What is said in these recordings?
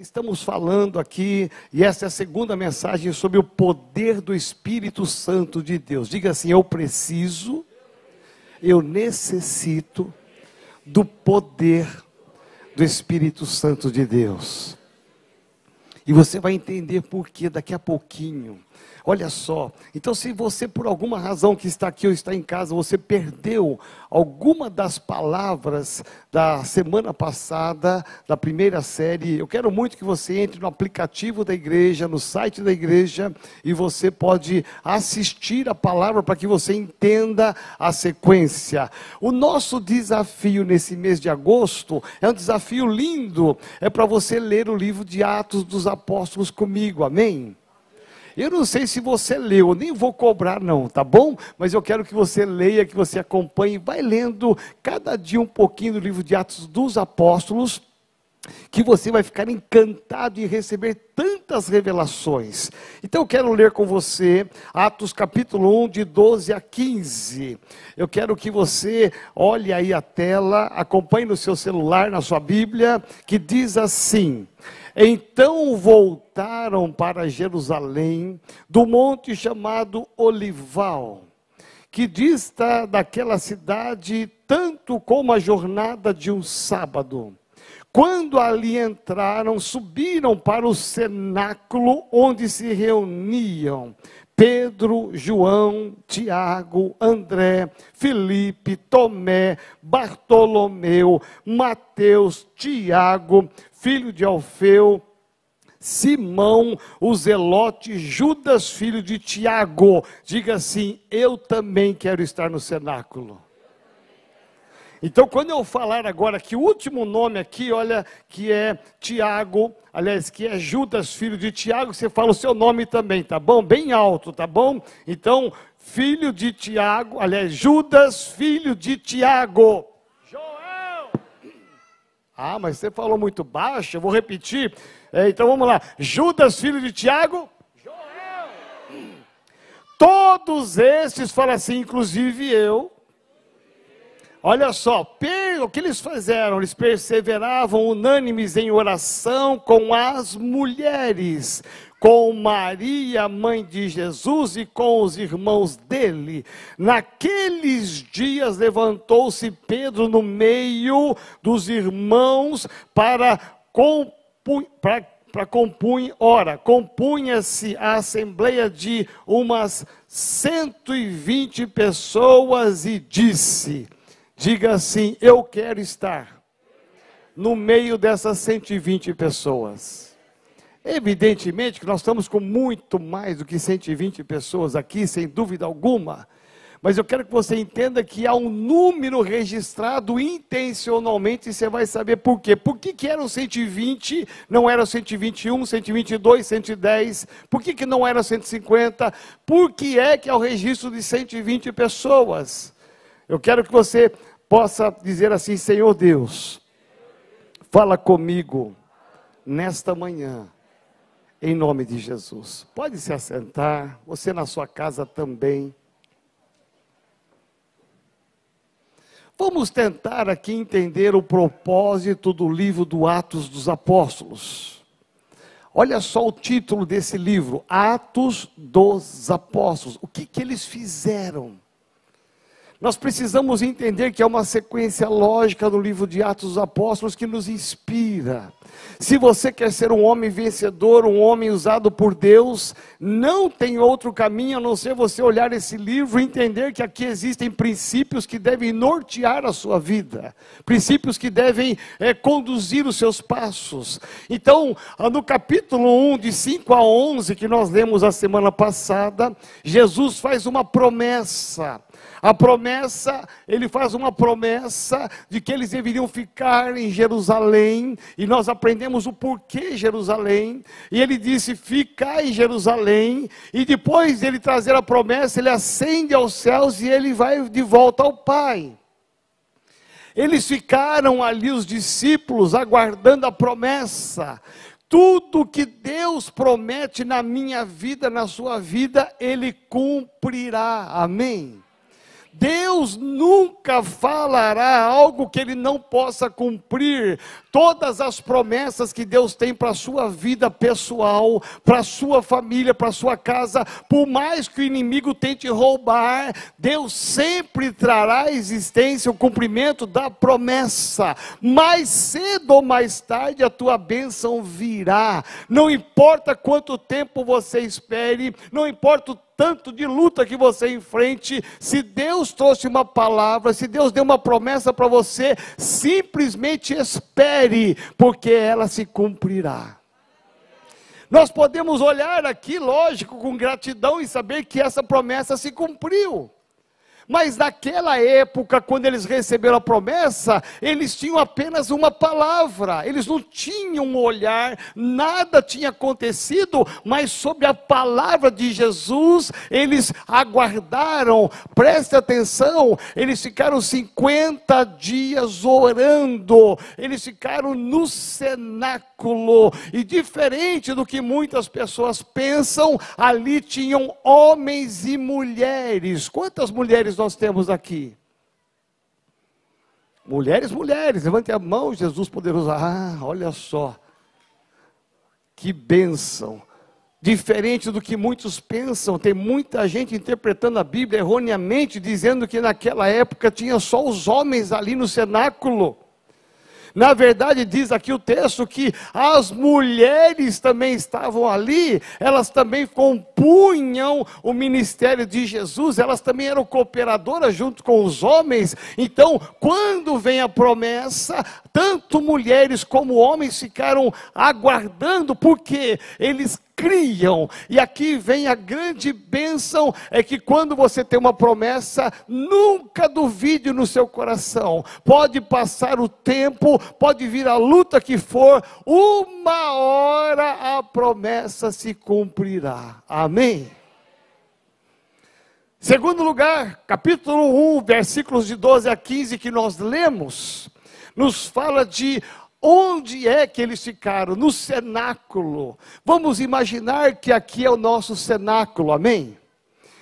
Estamos falando aqui, e essa é a segunda mensagem sobre o poder do Espírito Santo de Deus. Diga assim: eu preciso, eu necessito do poder do Espírito Santo de Deus. E você vai entender por que daqui a pouquinho. Olha só, então se você por alguma razão que está aqui ou está em casa, você perdeu alguma das palavras da semana passada, da primeira série, eu quero muito que você entre no aplicativo da igreja, no site da igreja, e você pode assistir a palavra para que você entenda a sequência. O nosso desafio nesse mês de agosto é um desafio lindo, é para você ler o livro de Atos dos Apóstolos comigo, amém? Eu não sei se você leu, nem vou cobrar não, tá bom? Mas eu quero que você leia, que você acompanhe, vai lendo cada dia um pouquinho do livro de Atos dos Apóstolos, que você vai ficar encantado em receber tantas revelações. Então eu quero ler com você Atos capítulo 1, de 12 a 15. Eu quero que você olhe aí a tela, acompanhe no seu celular, na sua Bíblia, que diz assim: então voltaram para Jerusalém, do monte chamado Olival, que dista daquela cidade tanto como a jornada de um sábado. Quando ali entraram, subiram para o cenáculo onde se reuniam Pedro, João, Tiago, André, Felipe, Tomé, Bartolomeu, Mateus, Tiago, filho de Alfeu, Simão, o Zelote, Judas, filho de Tiago. Diga assim: Eu também quero estar no cenáculo. Então, quando eu falar agora que o último nome aqui, olha, que é Tiago, aliás, que é Judas, filho de Tiago, você fala o seu nome também, tá bom? Bem alto, tá bom? Então, filho de Tiago, aliás, Judas, filho de Tiago. Ah, mas você falou muito baixo, eu vou repetir. É, então vamos lá. Judas, filho de Tiago. Joel. Todos esses, fala assim, inclusive eu. Olha só, o que eles fizeram? Eles perseveravam unânimes em oração com as mulheres, com Maria, mãe de Jesus, e com os irmãos dele. Naqueles dias levantou-se Pedro no meio dos irmãos para compunhar. ora, compunha-se a assembleia de umas 120 pessoas e disse: Diga assim: Eu quero estar no meio dessas 120 pessoas. Evidentemente que nós estamos com muito mais do que 120 pessoas aqui, sem dúvida alguma. Mas eu quero que você entenda que há um número registrado intencionalmente e você vai saber por quê. Por que, que eram 120, não eram 121, 122, 110? Por que, que não era 150? Por que é que há o registro de 120 pessoas? Eu quero que você possa dizer assim: Senhor Deus, fala comigo nesta manhã em nome de Jesus. Pode se assentar, você na sua casa também. Vamos tentar aqui entender o propósito do livro do Atos dos Apóstolos. Olha só o título desse livro: Atos dos Apóstolos. O que, que eles fizeram? Nós precisamos entender que é uma sequência lógica no livro de Atos dos Apóstolos que nos inspira. Se você quer ser um homem vencedor, um homem usado por Deus, não tem outro caminho a não ser você olhar esse livro e entender que aqui existem princípios que devem nortear a sua vida, princípios que devem é, conduzir os seus passos. Então, no capítulo 1, de 5 a 11, que nós lemos a semana passada, Jesus faz uma promessa a promessa, ele faz uma promessa de que eles deveriam ficar em Jerusalém, e nós aprendemos o porquê Jerusalém, e ele disse: Fica em Jerusalém, e depois de ele trazer a promessa, ele ascende aos céus e ele vai de volta ao Pai. Eles ficaram ali, os discípulos, aguardando a promessa. Tudo que Deus promete na minha vida, na sua vida, Ele cumprirá. Amém? Deus nunca falará algo que ele não possa cumprir. Todas as promessas que Deus tem para a sua vida pessoal, para a sua família, para a sua casa, por mais que o inimigo tente roubar, Deus sempre trará à existência o cumprimento da promessa. Mais cedo ou mais tarde a tua bênção virá. Não importa quanto tempo você espere, não importa o tanto de luta que você enfrente, se Deus trouxe uma palavra, se Deus deu uma promessa para você, simplesmente espere, porque ela se cumprirá. Nós podemos olhar aqui, lógico, com gratidão e saber que essa promessa se cumpriu. Mas naquela época, quando eles receberam a promessa, eles tinham apenas uma palavra, eles não tinham um olhar, nada tinha acontecido, mas sobre a palavra de Jesus, eles aguardaram, preste atenção, eles ficaram 50 dias orando, eles ficaram no cenáculo, e diferente do que muitas pessoas pensam, ali tinham homens e mulheres. Quantas mulheres nós temos aqui? Mulheres, mulheres, levante a mão, Jesus poderoso. Ah, olha só. Que bênção. Diferente do que muitos pensam, tem muita gente interpretando a Bíblia erroneamente, dizendo que naquela época tinha só os homens ali no cenáculo. Na verdade, diz aqui o texto que as mulheres também estavam ali, elas também compunham o ministério de Jesus, elas também eram cooperadoras junto com os homens. Então, quando vem a promessa, tanto mulheres como homens ficaram aguardando, porque eles criam. E aqui vem a grande bênção: é que quando você tem uma promessa, nunca duvide no seu coração. Pode passar o tempo, pode vir a luta que for, uma hora a promessa se cumprirá. Amém? Segundo lugar, capítulo 1, versículos de 12 a 15 que nós lemos, nos fala de Onde é que eles ficaram? No cenáculo. Vamos imaginar que aqui é o nosso cenáculo, amém?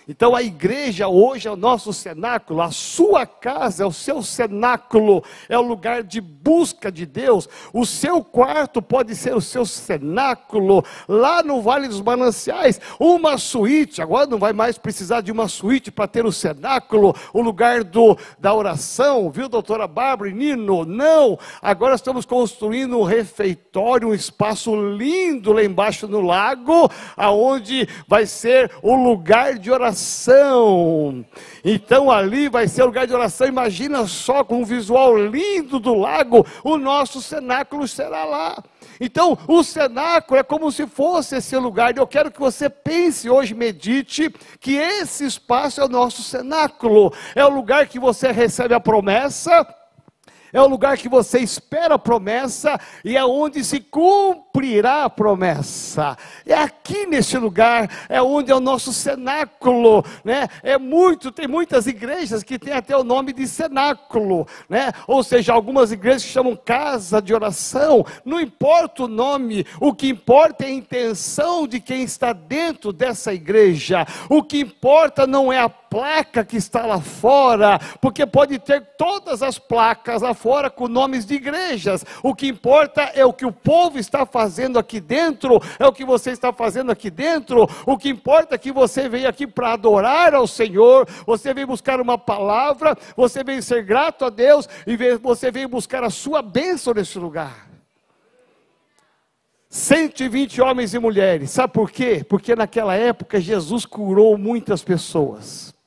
Então a igreja hoje é o nosso cenáculo, a sua casa é o seu cenáculo, é o lugar de busca de Deus. O seu quarto pode ser o seu cenáculo. Lá no Vale dos Mananciais, uma suíte, agora não vai mais precisar de uma suíte para ter o cenáculo, o lugar do, da oração, viu, doutora Bárbara e Nino? Não, agora estamos construindo um refeitório, um espaço lindo lá embaixo no lago, aonde vai ser o lugar de oração oração. Então ali vai ser lugar de oração. Imagina só com um visual lindo do lago, o nosso cenáculo será lá. Então, o cenáculo é como se fosse esse lugar. Eu quero que você pense hoje, medite, que esse espaço é o nosso cenáculo. É o lugar que você recebe a promessa é o lugar que você espera a promessa e é onde se cumprirá a promessa. É aqui neste lugar, é onde é o nosso cenáculo, né? É muito, tem muitas igrejas que têm até o nome de cenáculo, né? Ou seja, algumas igrejas chamam casa de oração. Não importa o nome, o que importa é a intenção de quem está dentro dessa igreja. O que importa não é a placa que está lá fora, porque pode ter todas as placas lá fora com nomes de igrejas. O que importa é o que o povo está fazendo aqui dentro, é o que você está fazendo aqui dentro. O que importa é que você veio aqui para adorar ao Senhor, você veio buscar uma palavra, você veio ser grato a Deus e você veio buscar a sua bênção nesse lugar. 120 homens e mulheres, sabe por quê? Porque naquela época Jesus curou muitas pessoas.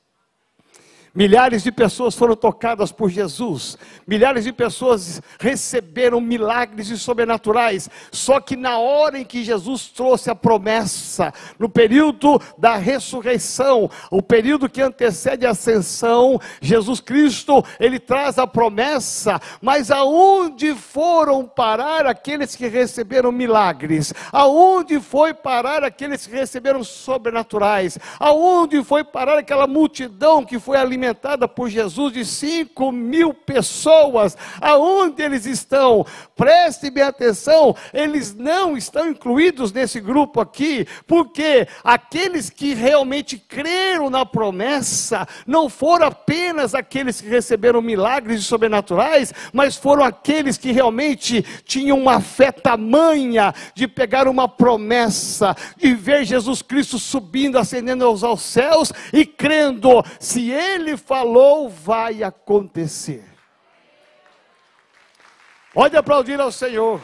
Milhares de pessoas foram tocadas por Jesus, milhares de pessoas receberam milagres e sobrenaturais. Só que na hora em que Jesus trouxe a promessa, no período da ressurreição, o período que antecede a ascensão, Jesus Cristo, ele traz a promessa, mas aonde foram parar aqueles que receberam milagres? Aonde foi parar aqueles que receberam sobrenaturais? Aonde foi parar aquela multidão que foi alimentada? Alimentada por Jesus de 5 mil pessoas. Aonde eles estão? Preste bem atenção, eles não estão incluídos nesse grupo aqui, porque aqueles que realmente creram na promessa não foram apenas aqueles que receberam milagres sobrenaturais, mas foram aqueles que realmente tinham uma fé tamanha de pegar uma promessa, de ver Jesus Cristo subindo, ascendendo aos, aos céus e crendo, se Ele falou, vai acontecer. Pode aplaudir ao Senhor.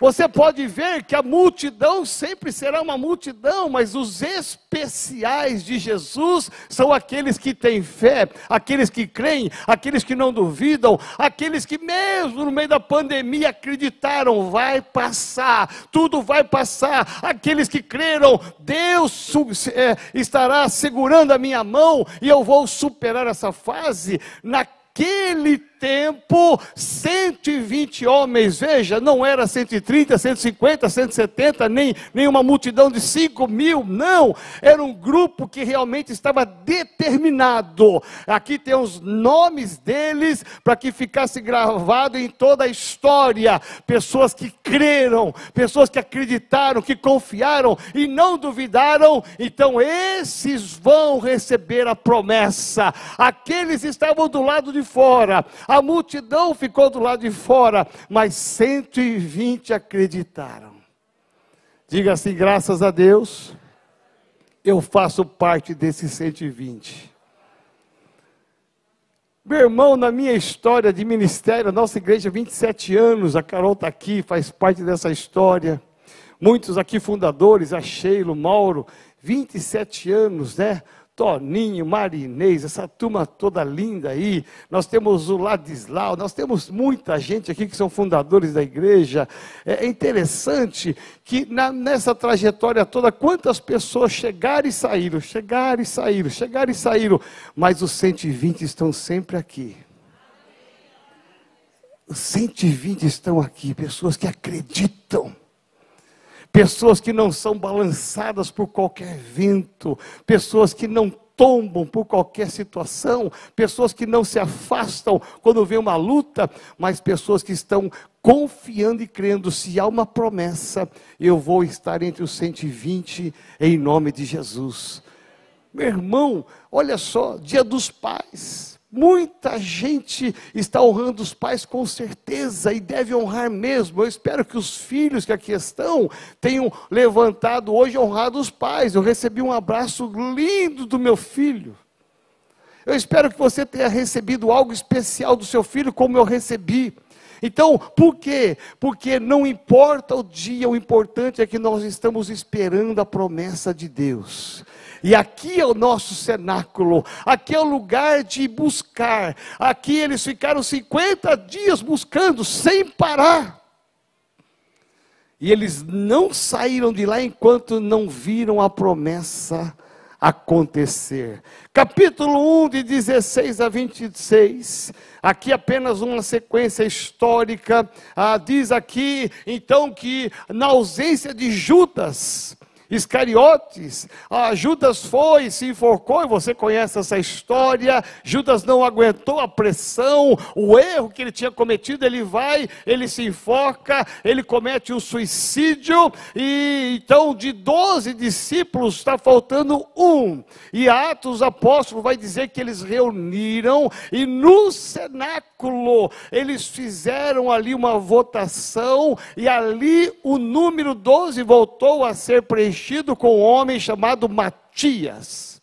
Você pode ver que a multidão sempre será uma multidão, mas os especiais de Jesus são aqueles que têm fé, aqueles que creem, aqueles que não duvidam, aqueles que, mesmo no meio da pandemia, acreditaram: vai passar, tudo vai passar. Aqueles que creram, Deus é, estará segurando a minha mão e eu vou superar essa fase. Naquele tempo, 120 homens, veja, não era 130, 150, 170, nem, nem uma multidão de 5 mil, não, era um grupo que realmente estava determinado. Aqui tem os nomes deles, para que ficasse gravado em toda a história. Pessoas que creram, pessoas que acreditaram, que confiaram e não duvidaram, então esses vão receber a promessa. Aqueles estavam do lado de fora, a multidão ficou do lado de fora, mas 120 acreditaram. Diga assim: graças a Deus, eu faço parte desses 120. Meu irmão, na minha história de ministério, nossa igreja, 27 anos, a Carol está aqui, faz parte dessa história. Muitos aqui fundadores, a Sheila, Mauro, 27 anos, né? Toninho, Marinês, essa turma toda linda aí. Nós temos o Ladislau, nós temos muita gente aqui que são fundadores da igreja. É interessante que na, nessa trajetória toda, quantas pessoas chegaram e saíram, chegaram e saíram, chegaram e saíram, mas os 120 estão sempre aqui. Os 120 estão aqui, pessoas que acreditam pessoas que não são balançadas por qualquer vento, pessoas que não tombam por qualquer situação, pessoas que não se afastam quando vem uma luta, mas pessoas que estão confiando e crendo, se há uma promessa, eu vou estar entre os 120 em nome de Jesus. Meu irmão, olha só, dia dos pais. Muita gente está honrando os pais com certeza e deve honrar mesmo. Eu espero que os filhos que aqui estão tenham levantado hoje honrado os pais. Eu recebi um abraço lindo do meu filho. Eu espero que você tenha recebido algo especial do seu filho, como eu recebi. Então, por quê? Porque não importa o dia, o importante é que nós estamos esperando a promessa de Deus. E aqui é o nosso cenáculo, aqui é o lugar de buscar. Aqui eles ficaram 50 dias buscando, sem parar. E eles não saíram de lá enquanto não viram a promessa acontecer. Capítulo 1, de 16 a 26. Aqui apenas uma sequência histórica. Ah, diz aqui, então, que na ausência de Judas, Iscariotes, ah, Judas foi, se enforcou, e você conhece essa história. Judas não aguentou a pressão, o erro que ele tinha cometido, ele vai, ele se enforca, ele comete um suicídio, e então de 12 discípulos está faltando um. E Atos Apóstolo vai dizer que eles reuniram, e no cenáculo eles fizeram ali uma votação, e ali o número 12 voltou a ser preenchido com um homem chamado Matias.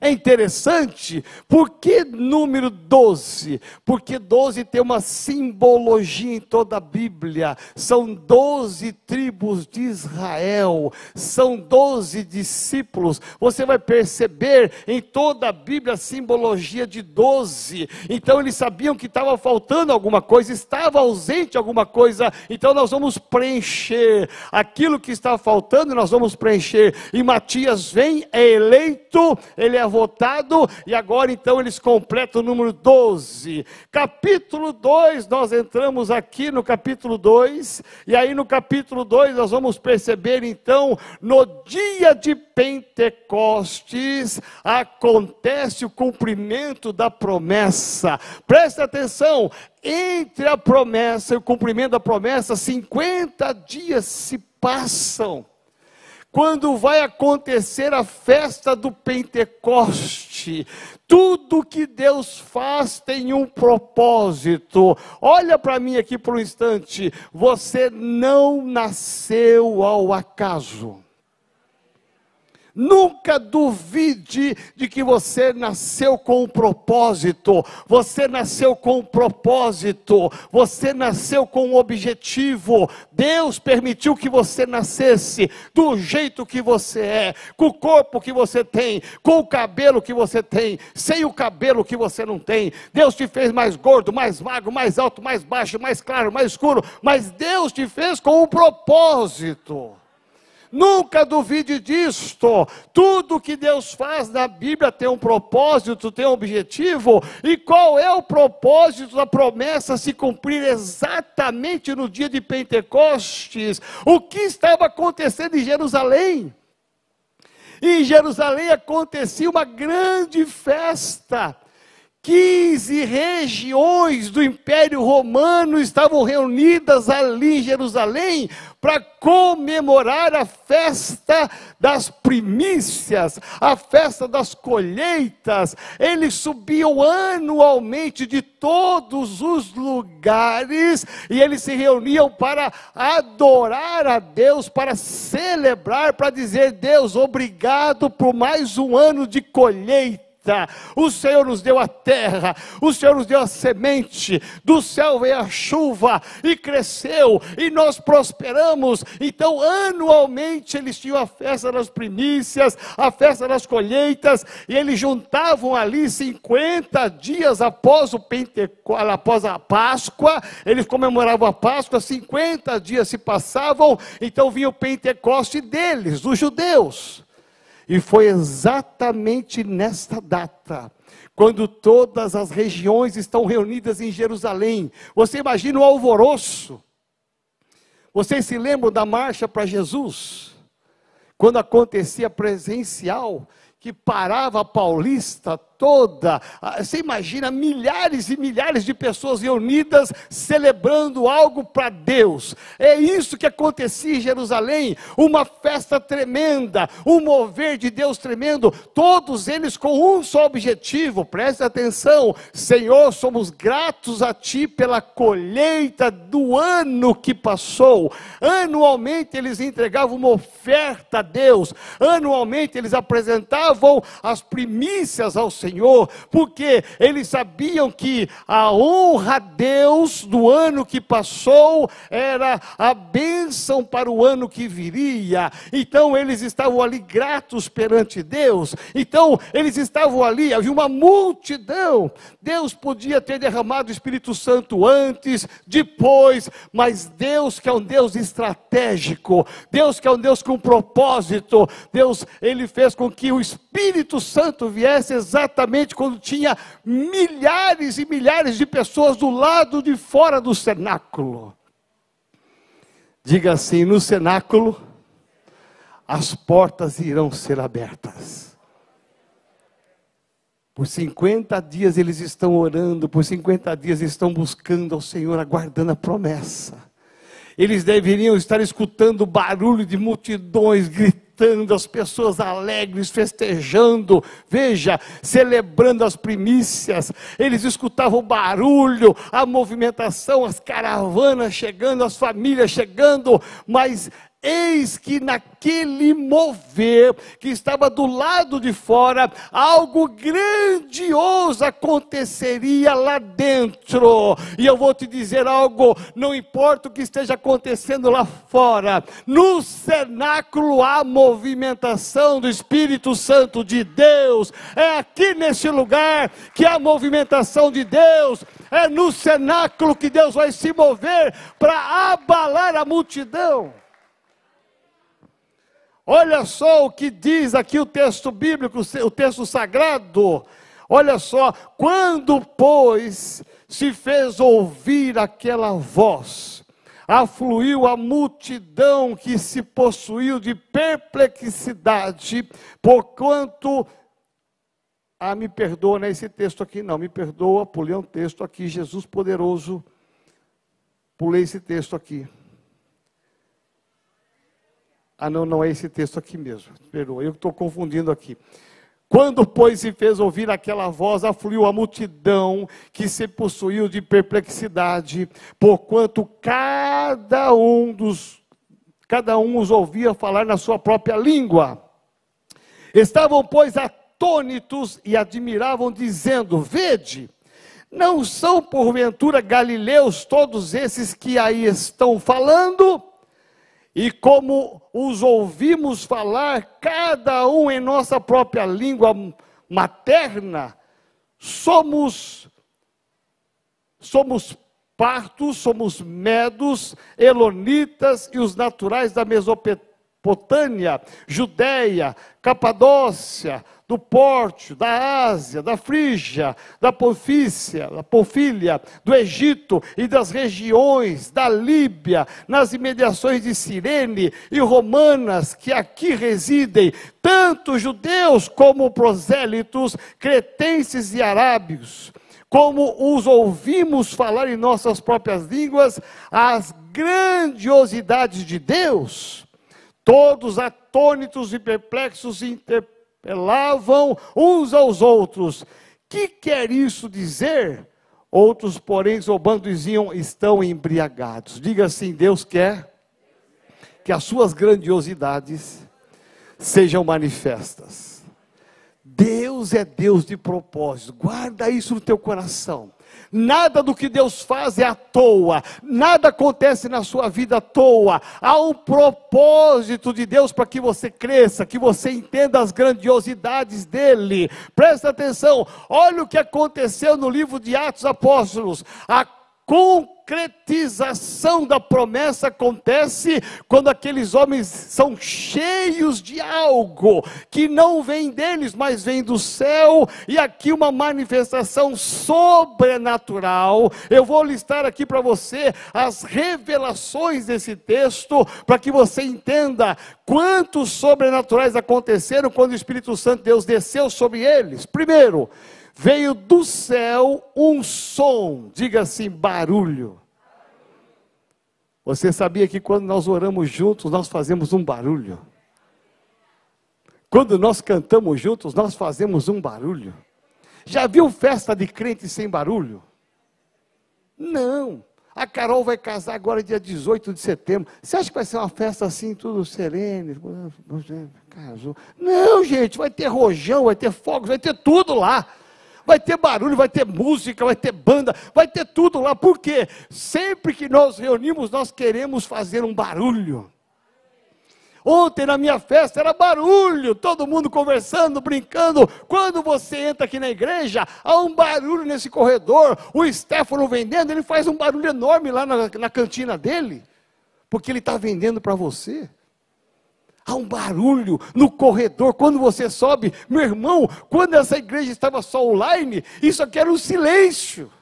É interessante, por que número 12? Porque 12 tem uma simbologia em toda a Bíblia. São 12 tribos de Israel, são 12 discípulos. Você vai perceber em toda a Bíblia a simbologia de 12. Então eles sabiam que estava faltando alguma coisa, estava ausente alguma coisa. Então nós vamos preencher aquilo que está faltando, nós vamos preencher. E Matias vem, é eleito, ele é votado, e agora então eles completam o número 12. Capítulo 2, nós entramos aqui no capítulo 2, e aí no capítulo 2 nós vamos perceber então, no dia de Pentecostes, acontece o cumprimento da promessa. Presta atenção, entre a promessa e o cumprimento da promessa, 50 dias se passam quando vai acontecer a festa do Pentecoste. Tudo que Deus faz tem um propósito. Olha para mim aqui por um instante. Você não nasceu ao acaso. Nunca duvide de que você nasceu com um propósito, você nasceu com um propósito, você nasceu com um objetivo. Deus permitiu que você nascesse do jeito que você é, com o corpo que você tem, com o cabelo que você tem, sem o cabelo que você não tem. Deus te fez mais gordo, mais magro, mais alto, mais baixo, mais claro, mais escuro, mas Deus te fez com um propósito. Nunca duvide disto. Tudo que Deus faz na Bíblia tem um propósito, tem um objetivo. E qual é o propósito da promessa se cumprir exatamente no dia de Pentecostes? O que estava acontecendo em Jerusalém? Em Jerusalém acontecia uma grande festa. 15 regiões do Império Romano estavam reunidas ali em Jerusalém para comemorar a festa das primícias, a festa das colheitas. Eles subiam anualmente de todos os lugares e eles se reuniam para adorar a Deus, para celebrar, para dizer: Deus, obrigado por mais um ano de colheita o Senhor nos deu a terra, o Senhor nos deu a semente, do céu veio a chuva e cresceu, e nós prosperamos. Então, anualmente, eles tinham a festa das primícias, a festa das colheitas, e eles juntavam ali 50 dias após o após a Páscoa, eles comemoravam a Páscoa, 50 dias se passavam, então vinha o Pentecoste deles, dos judeus. E foi exatamente nesta data, quando todas as regiões estão reunidas em Jerusalém. Você imagina o alvoroço. Vocês se lembram da marcha para Jesus? Quando acontecia presencial, que parava a Paulista toda. Ah, você imagina milhares e milhares de pessoas reunidas celebrando algo para Deus. É isso que acontecia em Jerusalém, uma festa tremenda, um mover de Deus tremendo, todos eles com um só objetivo. Preste atenção, Senhor, somos gratos a ti pela colheita do ano que passou. Anualmente eles entregavam uma oferta a Deus. Anualmente eles apresentavam as primícias ao Senhor Senhor, porque eles sabiam que a honra a Deus do ano que passou era a bênção para o ano que viria. Então eles estavam ali gratos perante Deus. Então eles estavam ali, havia uma multidão. Deus podia ter derramado o Espírito Santo antes, depois, mas Deus que é um Deus estratégico, Deus que é um Deus com propósito, Deus ele fez com que o Espírito Santo viesse exatamente quando tinha milhares e milhares de pessoas do lado de fora do cenáculo. Diga assim: no cenáculo, as portas irão ser abertas. Por 50 dias eles estão orando, por 50 dias estão buscando ao Senhor, aguardando a promessa. Eles deveriam estar escutando barulho de multidões gritando cantando, as pessoas alegres, festejando, veja, celebrando as primícias. Eles escutavam o barulho, a movimentação, as caravanas chegando, as famílias chegando, mas Eis que naquele mover que estava do lado de fora, algo grandioso aconteceria lá dentro. E eu vou te dizer algo, não importa o que esteja acontecendo lá fora, no cenáculo há movimentação do Espírito Santo de Deus. É aqui nesse lugar que há movimentação de Deus. É no cenáculo que Deus vai se mover para abalar a multidão. Olha só o que diz aqui o texto bíblico, o texto sagrado. Olha só, quando, pois, se fez ouvir aquela voz, afluiu a multidão que se possuiu de perplexidade, porquanto. Ah, me perdoa, não é esse texto aqui, não, me perdoa, pulei um texto aqui, Jesus poderoso, pulei esse texto aqui. Ah, não, não é esse texto aqui mesmo, perdoa, eu estou confundindo aqui. Quando, pois, se fez ouvir aquela voz, afluiu a multidão que se possuiu de perplexidade, porquanto cada um dos cada um os ouvia falar na sua própria língua. Estavam, pois, atônitos e admiravam, dizendo: Vede, não são porventura galileus todos esses que aí estão falando? E como os ouvimos falar, cada um em nossa própria língua materna, somos somos partos, somos medos, elonitas e os naturais da Mesopotâmia, Judéia, Capadócia, do Pórtio, da Ásia, da Frígia, da Ponfícia, da Ponfília, do Egito e das regiões da Líbia, nas imediações de Cirene e romanas que aqui residem, tanto judeus como prosélitos, cretenses e arábios, como os ouvimos falar em nossas próprias línguas, as grandiosidades de Deus, todos atônitos e perplexos interpretados lavam uns aos outros. Que quer isso dizer? Outros, porém, zombando diziam, estão embriagados. Diga assim: Deus quer que as suas grandiosidades sejam manifestas. Deus é Deus de propósito. Guarda isso no teu coração. Nada do que Deus faz é à toa, nada acontece na sua vida à toa. Há um propósito de Deus para que você cresça, que você entenda as grandiosidades dele. Presta atenção, olha o que aconteceu no livro de Atos Apóstolos. A concretização da promessa acontece quando aqueles homens são cheios de algo que não vem deles, mas vem do céu, e aqui uma manifestação sobrenatural. Eu vou listar aqui para você as revelações desse texto, para que você entenda quantos sobrenaturais aconteceram quando o Espírito Santo Deus desceu sobre eles. Primeiro, veio do céu um som, diga assim, barulho. Você sabia que quando nós oramos juntos, nós fazemos um barulho? Quando nós cantamos juntos, nós fazemos um barulho. Já viu festa de crente sem barulho? Não. A Carol vai casar agora dia 18 de setembro. Você acha que vai ser uma festa assim, tudo sereno? Casou. Não, gente, vai ter rojão, vai ter fogos, vai ter tudo lá vai ter barulho, vai ter música, vai ter banda, vai ter tudo lá. Por quê? Sempre que nós reunimos, nós queremos fazer um barulho. Ontem na minha festa era barulho, todo mundo conversando, brincando. Quando você entra aqui na igreja, há um barulho nesse corredor. O Stefano vendendo, ele faz um barulho enorme lá na, na cantina dele, porque ele está vendendo para você há um barulho no corredor quando você sobe. Meu irmão, quando essa igreja estava só online, isso aqui era um silêncio.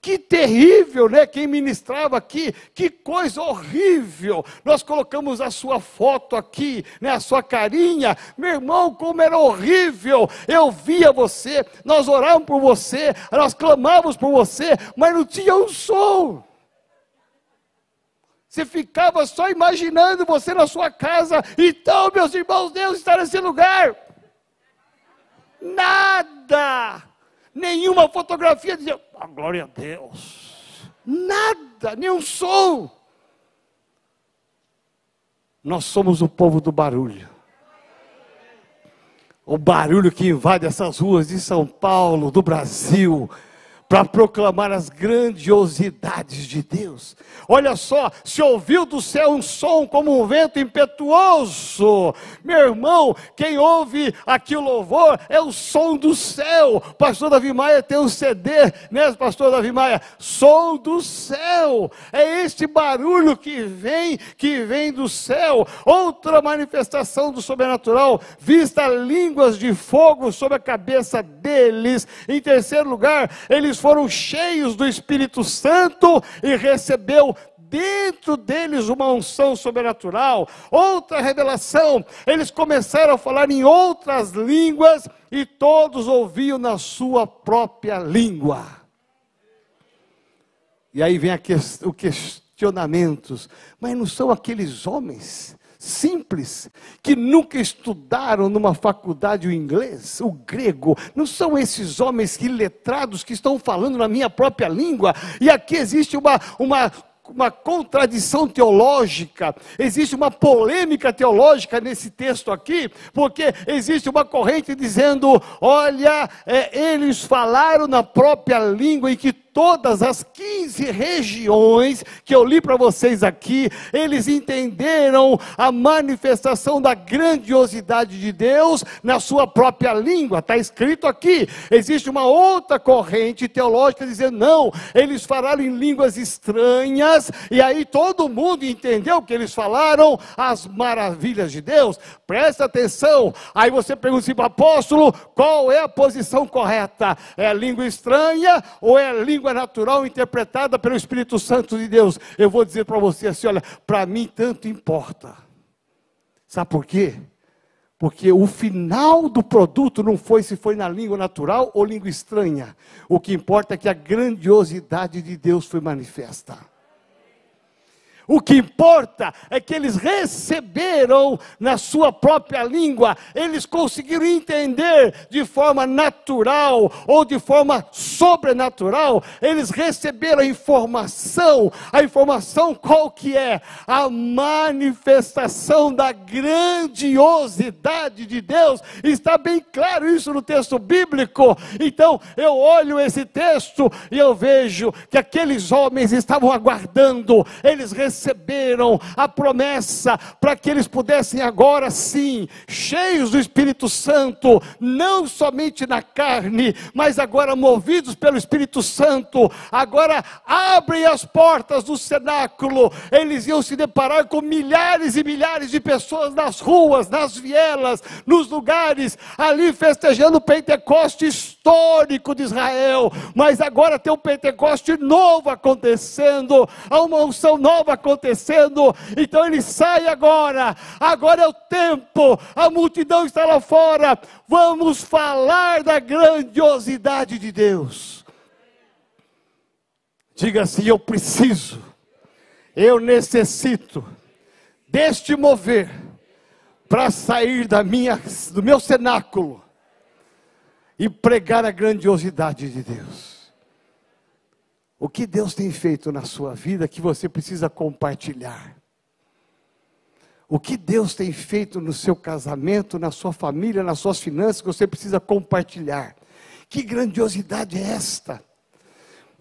Que terrível, né? Quem ministrava aqui, que coisa horrível. Nós colocamos a sua foto aqui, né? A sua carinha. Meu irmão, como era horrível. Eu via você, nós orávamos por você, nós clamávamos por você, mas não tinha um som. Você ficava só imaginando você na sua casa. Então, meus irmãos, Deus está nesse lugar. Nada. Nenhuma fotografia dizia, oh, glória a Deus. Nada, nenhum som. Nós somos o povo do barulho. O barulho que invade essas ruas de São Paulo, do Brasil, para proclamar as grandiosidades de Deus. Olha só, se ouviu do céu um som como um vento impetuoso. Meu irmão, quem ouve aqui o louvor é o som do céu. Pastor Davi Maia tem um CD, né, pastor Davi Maia? Som do céu. É este barulho que vem, que vem do céu. Outra manifestação do sobrenatural, vista línguas de fogo sobre a cabeça deles. Em terceiro lugar, eles foram cheios do Espírito Santo e recebeu dentro deles uma unção sobrenatural, outra revelação. Eles começaram a falar em outras línguas e todos ouviam na sua própria língua. E aí vem o questionamentos, mas não são aqueles homens simples, que nunca estudaram numa faculdade o inglês, o grego, não são esses homens iletrados que estão falando na minha própria língua, e aqui existe uma, uma uma contradição teológica, existe uma polêmica teológica nesse texto aqui, porque existe uma corrente dizendo: olha, é, eles falaram na própria língua e que todas as 15 regiões que eu li para vocês aqui, eles entenderam a manifestação da grandiosidade de Deus na sua própria língua. Está escrito aqui. Existe uma outra corrente teológica dizendo: não, eles falaram em línguas estranhas, e aí todo mundo entendeu que eles falaram as maravilhas de Deus. Presta atenção. Aí você pergunta assim, apóstolo, qual é a posição correta? É língua estranha ou é língua língua natural interpretada pelo Espírito Santo de Deus, eu vou dizer para você assim: olha, para mim tanto importa. Sabe por quê? Porque o final do produto não foi se foi na língua natural ou língua estranha. O que importa é que a grandiosidade de Deus foi manifesta. O que importa é que eles receberam na sua própria língua, eles conseguiram entender de forma natural ou de forma sobrenatural, eles receberam a informação, a informação qual que é? A manifestação da grandiosidade de Deus. Está bem claro isso no texto bíblico. Então, eu olho esse texto e eu vejo que aqueles homens estavam aguardando, eles receberam a promessa para que eles pudessem agora sim, cheios do Espírito Santo, não somente na carne, mas agora movidos pelo Espírito Santo, agora abrem as portas do cenáculo, eles iam se deparar com milhares e milhares de pessoas nas ruas, nas vielas, nos lugares, ali festejando o Pentecoste histórico de Israel, mas agora tem um Pentecoste novo acontecendo, há uma unção nova acontecendo, então ele sai agora, agora é o tempo, a multidão está lá fora, vamos falar da grandiosidade de Deus. Diga assim: eu preciso, eu necessito deste mover para sair da minha, do meu cenáculo e pregar a grandiosidade de Deus. O que Deus tem feito na sua vida que você precisa compartilhar? O que Deus tem feito no seu casamento, na sua família, nas suas finanças que você precisa compartilhar? Que grandiosidade é esta?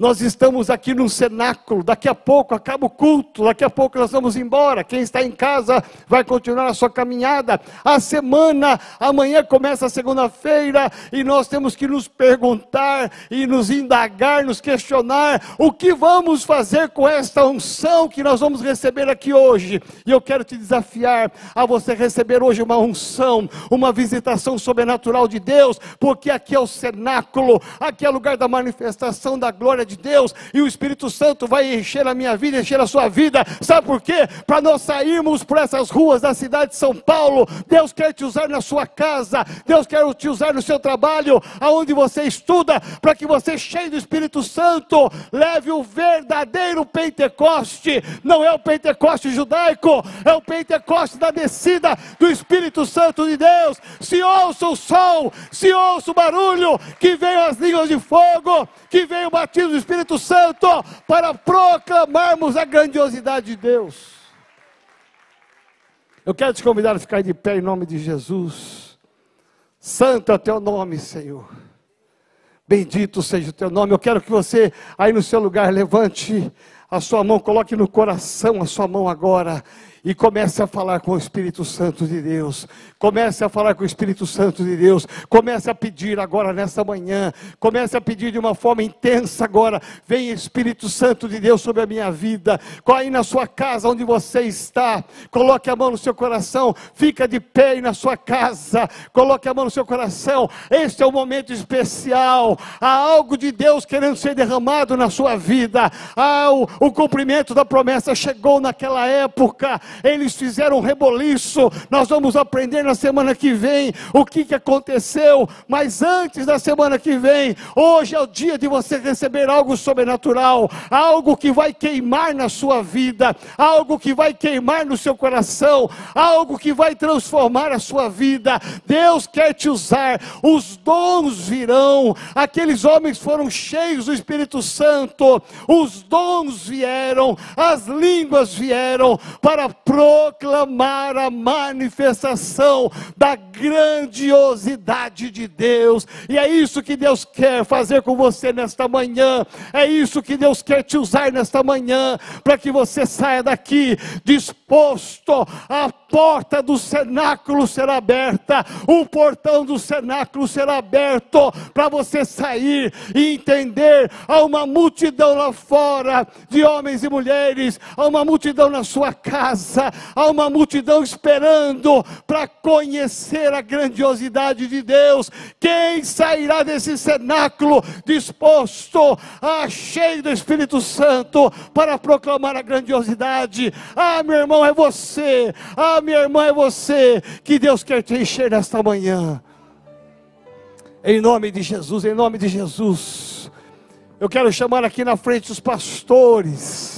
Nós estamos aqui num cenáculo, daqui a pouco acaba o culto, daqui a pouco nós vamos embora. Quem está em casa vai continuar a sua caminhada. A semana, amanhã começa a segunda-feira e nós temos que nos perguntar e nos indagar, nos questionar o que vamos fazer com esta unção que nós vamos receber aqui hoje. E eu quero te desafiar a você receber hoje uma unção, uma visitação sobrenatural de Deus, porque aqui é o cenáculo, aqui é o lugar da manifestação da glória glória de Deus, e o Espírito Santo vai encher a minha vida, encher a sua vida. Sabe por quê? Para nós sairmos por essas ruas da cidade de São Paulo. Deus quer te usar na sua casa, Deus quer te usar no seu trabalho, aonde você estuda, para que você, cheio do Espírito Santo, leve o verdadeiro Pentecoste. Não é o Pentecoste judaico, é o Pentecoste da descida do Espírito Santo de Deus. Se ouça o som, se ouça o barulho, que venham as línguas de fogo, que venha o batismo do Espírito Santo para proclamarmos a grandiosidade de Deus. Eu quero te convidar a ficar de pé em nome de Jesus. Santo é o teu nome, Senhor. Bendito seja o teu nome. Eu quero que você, aí no seu lugar, levante a sua mão, coloque no coração a sua mão agora e comece a falar com o Espírito Santo de Deus. Comece a falar com o Espírito Santo de Deus. Comece a pedir agora nessa manhã. Comece a pedir de uma forma intensa agora. Vem Espírito Santo de Deus sobre a minha vida. Aí na sua casa onde você está. Coloque a mão no seu coração. Fica de pé aí na sua casa. Coloque a mão no seu coração. Este é o um momento especial. Há algo de Deus querendo ser derramado na sua vida. Ah, o, o cumprimento da promessa chegou naquela época. Eles fizeram um reboliço. Nós vamos aprender na semana que vem o que, que aconteceu, mas antes da semana que vem, hoje é o dia de você receber algo sobrenatural, algo que vai queimar na sua vida, algo que vai queimar no seu coração, algo que vai transformar a sua vida. Deus quer te usar, os dons virão. Aqueles homens foram cheios do Espírito Santo, os dons vieram, as línguas vieram para proclamar a manifestação da grandiosidade de Deus. E é isso que Deus quer fazer com você nesta manhã. É isso que Deus quer te usar nesta manhã, para que você saia daqui disposto. A porta do cenáculo será aberta, o portão do cenáculo será aberto para você sair e entender. Há uma multidão lá fora de homens e mulheres, há uma multidão na sua casa há uma multidão esperando para conhecer a grandiosidade de Deus. Quem sairá desse cenáculo disposto, a cheio do Espírito Santo, para proclamar a grandiosidade? Ah, meu irmão, é você. Ah, minha irmã, é você que Deus quer te encher nesta manhã. Em nome de Jesus, em nome de Jesus. Eu quero chamar aqui na frente os pastores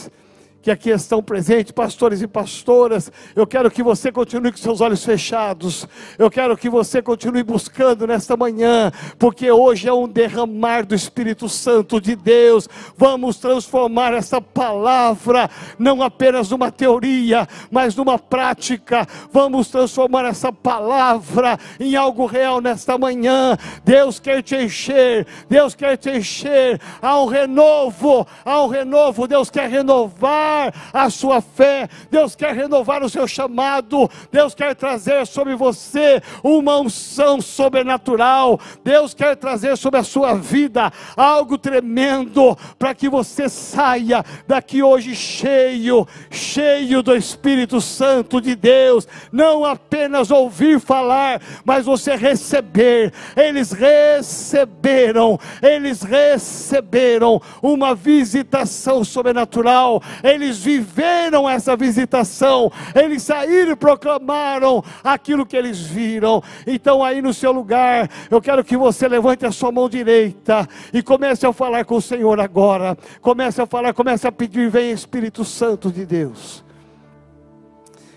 que aqui estão presentes, pastores e pastoras, eu quero que você continue com seus olhos fechados, eu quero que você continue buscando nesta manhã, porque hoje é um derramar do Espírito Santo de Deus, vamos transformar essa palavra, não apenas numa teoria, mas numa prática, vamos transformar essa palavra em algo real nesta manhã, Deus quer te encher, Deus quer te encher, há um renovo, há um renovo, Deus quer renovar renovar a sua fé, Deus quer renovar o seu chamado, Deus quer trazer sobre você uma unção sobrenatural, Deus quer trazer sobre a sua vida algo tremendo, para que você saia daqui hoje cheio, cheio do Espírito Santo de Deus, não apenas ouvir falar, mas você receber. Eles receberam, eles receberam uma visitação sobrenatural, eles eles viveram essa visitação, eles saíram e proclamaram aquilo que eles viram. Então, aí no seu lugar, eu quero que você levante a sua mão direita e comece a falar com o Senhor agora. Comece a falar, comece a pedir, vem Espírito Santo de Deus.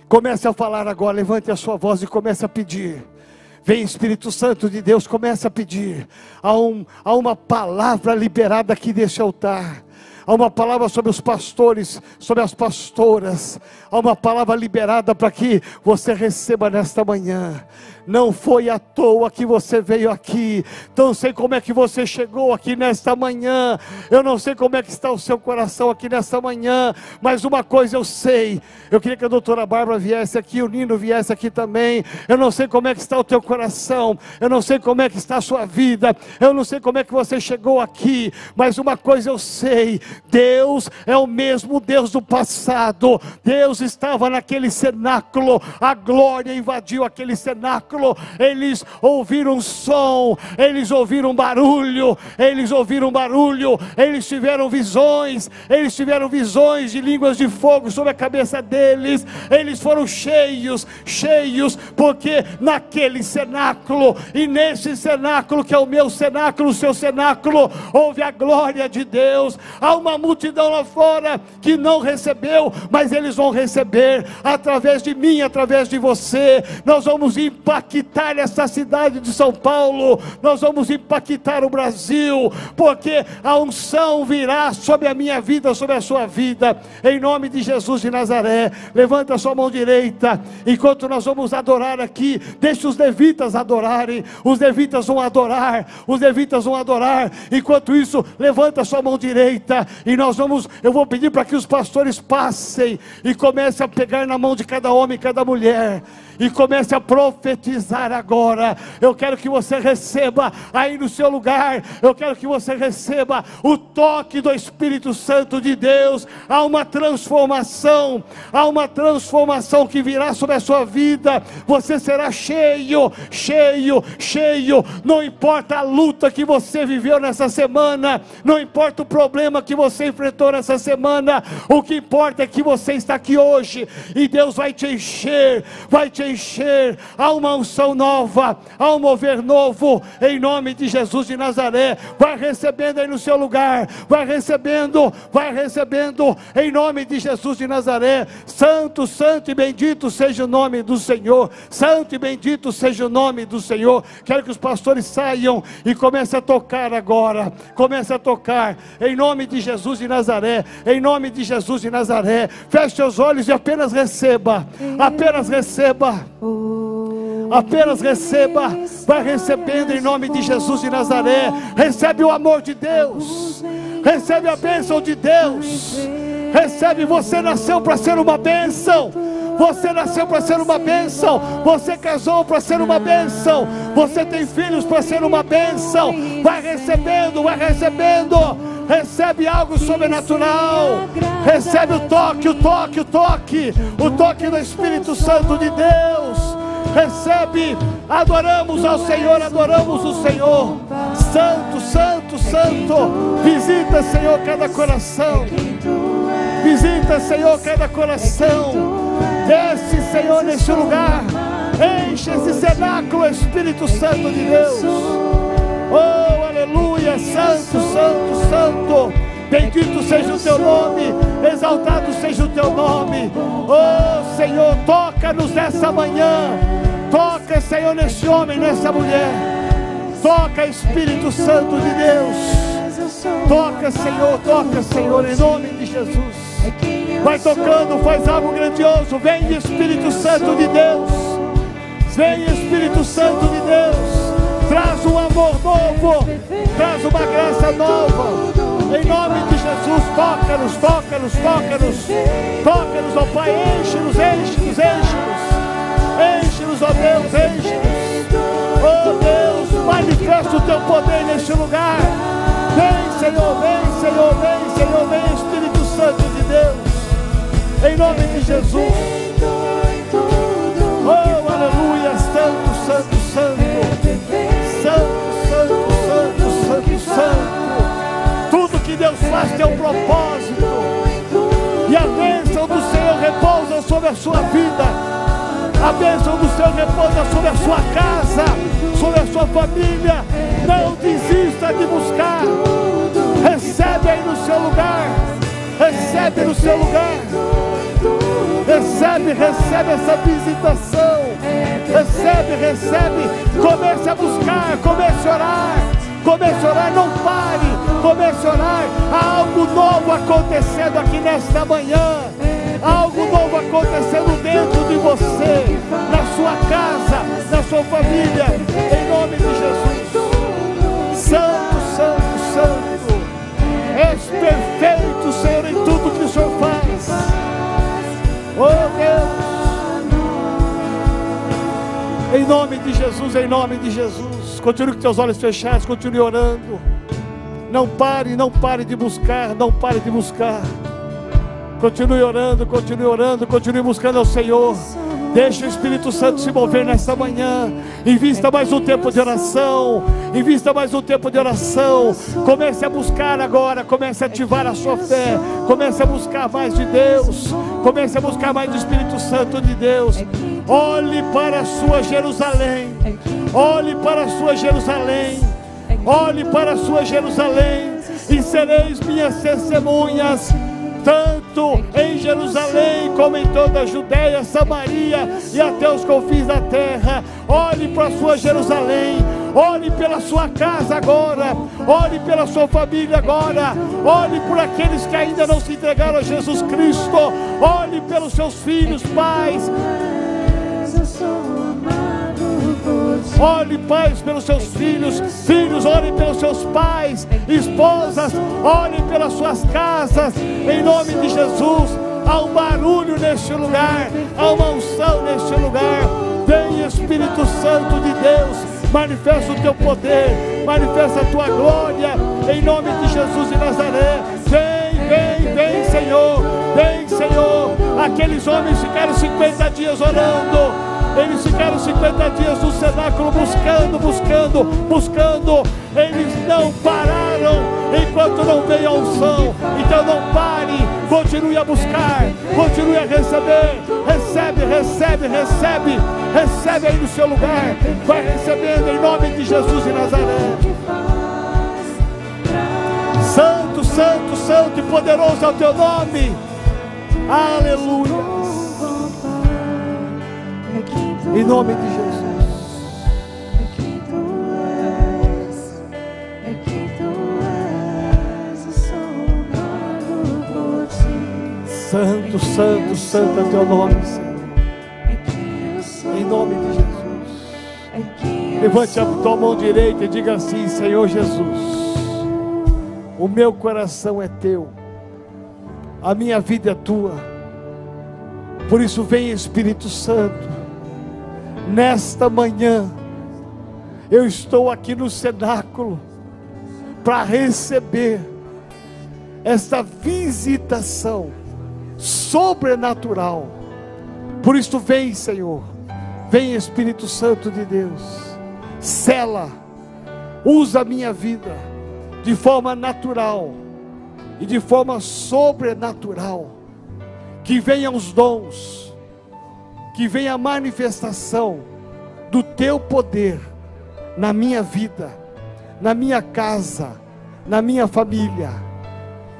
Comece a falar agora, levante a sua voz e comece a pedir. Vem Espírito Santo de Deus, comece a pedir. Há, um, há uma palavra liberada aqui desse altar. Há uma palavra sobre os pastores, sobre as pastoras. Há uma palavra liberada para que você receba nesta manhã. Não foi à toa que você veio aqui. Não sei como é que você chegou aqui nesta manhã. Eu não sei como é que está o seu coração aqui nesta manhã. Mas uma coisa eu sei. Eu queria que a doutora Bárbara viesse aqui, o Nino viesse aqui também. Eu não sei como é que está o teu coração. Eu não sei como é que está a sua vida. Eu não sei como é que você chegou aqui. Mas uma coisa eu sei. Deus é o mesmo Deus do passado. Deus estava naquele cenáculo. A glória invadiu aquele cenáculo eles ouviram som, eles ouviram barulho, eles ouviram barulho, eles tiveram visões, eles tiveram visões de línguas de fogo sobre a cabeça deles, eles foram cheios, cheios, porque naquele cenáculo, e nesse cenáculo que é o meu cenáculo, o seu cenáculo, houve a glória de Deus, há uma multidão lá fora que não recebeu, mas eles vão receber através de mim, através de você. Nós vamos impactar essa cidade de São Paulo, nós vamos impactar o Brasil, porque a unção virá sobre a minha vida, sobre a sua vida, em nome de Jesus de Nazaré. Levanta a sua mão direita, enquanto nós vamos adorar aqui, deixe os levitas adorarem, os levitas vão adorar, os levitas vão adorar, enquanto isso, levanta a sua mão direita, e nós vamos, eu vou pedir para que os pastores passem e comecem a pegar na mão de cada homem e cada mulher e comece a profetizar agora. Eu quero que você receba aí no seu lugar, eu quero que você receba o toque do Espírito Santo de Deus. Há uma transformação, há uma transformação que virá sobre a sua vida. Você será cheio, cheio, cheio. Não importa a luta que você viveu nessa semana, não importa o problema que você enfrentou nessa semana, o que importa é que você está aqui hoje e Deus vai te encher, vai te encher, há uma unção nova, há um mover novo, em nome de Jesus de Nazaré. Vai recebendo aí no seu lugar, vai recebendo, vai recebendo, em nome de Jesus de Nazaré. Santo, santo e bendito seja o nome do Senhor, santo e bendito seja o nome do Senhor. Quero que os pastores saiam e comecem a tocar agora, comece a tocar, em nome de Jesus de Nazaré, em nome de Jesus de Nazaré. Feche seus olhos e apenas receba, apenas receba. Apenas receba, vai recebendo em nome de Jesus de Nazaré. Recebe o amor de Deus, recebe a bênção de Deus. Recebe, você nasceu para ser uma bênção. Você nasceu para ser uma bênção. Você casou para ser uma bênção. Você tem filhos para ser uma bênção. Vai recebendo, vai recebendo. Recebe algo sobrenatural. Recebe o toque, o toque, o toque. O toque do Espírito Santo de Deus recebe, adoramos ao Senhor, adoramos o Senhor, Santo, Santo, Santo, visita, Senhor, cada coração, visita, Senhor, cada coração, desce, Senhor, neste lugar, enche esse cenáculo, Espírito Santo de Deus, oh, aleluia, Santo, Santo, Santo. Bendito seja o teu nome, exaltado seja o teu nome. Oh Senhor, toca-nos nessa manhã. Toca, Senhor, nesse homem, nessa mulher. Toca, Espírito Santo de Deus. Toca, Senhor, toca, Senhor, em nome de Jesus. Vai tocando, faz algo grandioso. Vem, Espírito Santo de Deus. Vem, Espírito Santo de Deus. Traz um amor novo. Traz uma graça nova. Em nome de Jesus, toca-nos, toca-nos, toca-nos. Toca-nos, ó Pai, enche-nos, enche-nos, enche-nos. Enche-nos, ó Deus, enche-nos. Ó Deus, manifesta o teu poder neste lugar. Vem, Senhor, vem, Senhor, vem, Senhor, vem, Espírito Santo de Deus. Em nome de Jesus. Oh, aleluia, Santo, Santo, Santo. Santo, Santo, Santo, Santo. Tudo que Deus faz tem um propósito. E a bênção do Senhor repousa sobre a sua vida. A bênção do Senhor repousa sobre a sua casa, sobre a sua família. Não desista de buscar. Recebe aí no seu lugar. Recebe no seu lugar. Recebe, recebe essa visitação. Recebe, recebe. Comece a buscar, comece a orar. Comece a orar, não pare. Comece a orar. Há algo novo acontecendo aqui nesta manhã algo novo acontecendo dentro de você, na sua casa, na sua família, em nome de Jesus. Santo, Santo, Santo, és perfeito, Senhor, em tudo que o Senhor. Oh Deus. Em nome de Jesus, em nome de Jesus. Continue com teus olhos fechados, continue orando. Não pare, não pare de buscar, não pare de buscar. Continue orando, continue orando, continue buscando ao Senhor. Deixe o Espírito Santo se mover nesta manhã. Invista mais um tempo de oração. Invista mais um tempo de oração. Comece a buscar agora. Comece a ativar a sua fé. Comece a buscar mais de Deus. Comece a buscar mais do Espírito Santo de Deus. Olhe para a sua Jerusalém. Olhe para a sua Jerusalém. Olhe para a sua Jerusalém. E sereis minhas testemunhas tanto em Jerusalém como em toda a Judéia, Samaria e até os confins da terra. Olhe para a sua Jerusalém, olhe pela sua casa agora, olhe pela sua família agora, olhe por aqueles que ainda não se entregaram a Jesus Cristo, olhe pelos seus filhos, pais. Ore, pais, pelos seus filhos, filhos, ore pelos seus pais, esposas, ore pelas suas casas, em nome de Jesus. Há um barulho neste lugar, há uma unção neste lugar. Vem, Espírito Santo de Deus, manifesta o teu poder, manifesta a tua glória, em nome de Jesus de Nazaré. Vem, vem, vem, Senhor, vem, Senhor. Aqueles homens ficaram 50 dias orando eles ficaram 50 dias no cenáculo buscando, buscando, buscando. Eles não pararam enquanto não veio a unção. Então não pare, continue a buscar, continue a receber. Recebe, recebe, recebe, recebe aí no seu lugar. Vai recebendo em nome de Jesus de Nazaré. Santo, santo, santo e poderoso é o teu nome. Aleluia. Em nome de Jesus. Santo, santo, santo é teu nome, Senhor. Em nome de Jesus. Levante a tua mão direita e diga assim: Senhor Jesus, o meu coração é teu, a minha vida é tua. Por isso, vem Espírito Santo nesta manhã, eu estou aqui no cenáculo para receber esta visitação sobrenatural. Por isso, vem, Senhor, vem Espírito Santo de Deus, cela, usa a minha vida de forma natural e de forma sobrenatural. Que venham os dons que venha a manifestação do teu poder na minha vida, na minha casa, na minha família,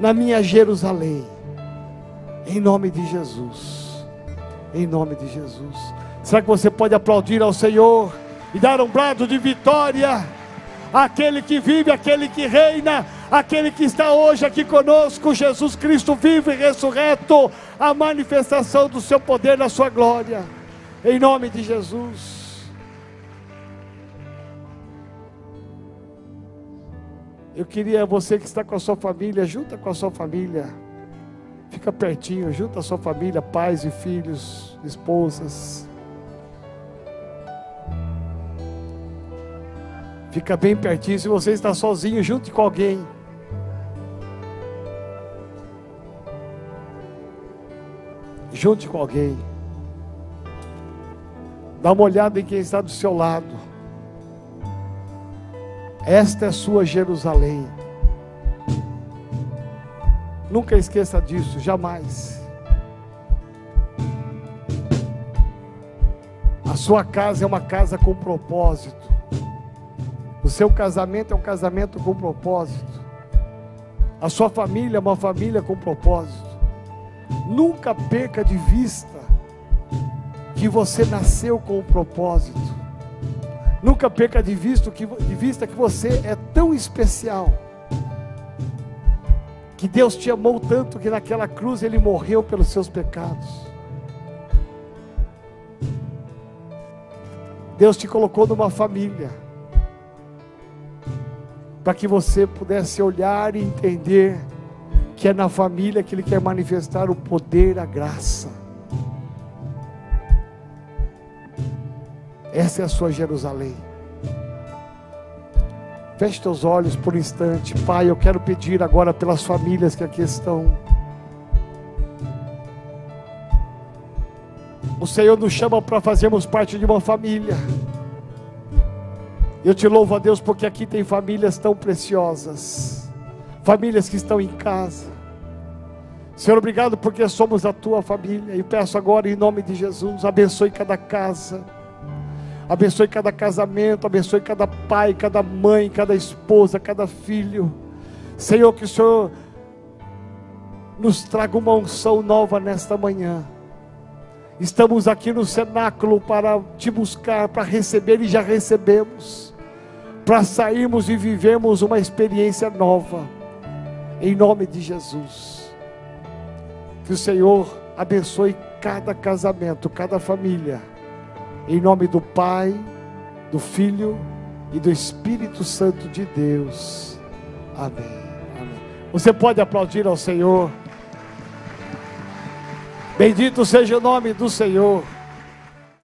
na minha Jerusalém. Em nome de Jesus. Em nome de Jesus. Será que você pode aplaudir ao Senhor e dar um brado de vitória? Aquele que vive, aquele que reina, aquele que está hoje aqui conosco, Jesus Cristo vivo e ressurreto a manifestação do seu poder na sua glória. Em nome de Jesus. Eu queria você que está com a sua família, junta com a sua família. Fica pertinho, junta a sua família, pais e filhos, esposas. Fica bem pertinho. Se você está sozinho, junte com alguém. Junte com alguém. Dá uma olhada em quem está do seu lado. Esta é sua Jerusalém. Nunca esqueça disso, jamais. A sua casa é uma casa com propósito. O seu casamento é um casamento com propósito. A sua família é uma família com propósito. Nunca perca de vista que você nasceu com um propósito. Nunca perca de vista, que, de vista que você é tão especial. Que Deus te amou tanto que naquela cruz Ele morreu pelos seus pecados. Deus te colocou numa família. Para que você pudesse olhar e entender que é na família que Ele quer manifestar o poder, a graça. Essa é a sua Jerusalém. Feche teus olhos por um instante. Pai, eu quero pedir agora pelas famílias que aqui estão. O Senhor nos chama para fazermos parte de uma família. Eu te louvo a Deus porque aqui tem famílias tão preciosas. Famílias que estão em casa. Senhor, obrigado porque somos a tua família. E peço agora em nome de Jesus, abençoe cada casa Abençoe cada casamento, abençoe cada pai, cada mãe, cada esposa, cada filho. Senhor, que o Senhor nos traga uma unção nova nesta manhã. Estamos aqui no cenáculo para te buscar, para receber e já recebemos, para sairmos e vivermos uma experiência nova, em nome de Jesus. Que o Senhor abençoe cada casamento, cada família, em nome do Pai, do Filho e do Espírito Santo de Deus. Amém. Amém. Você pode aplaudir ao Senhor. Bendito seja o nome do Senhor.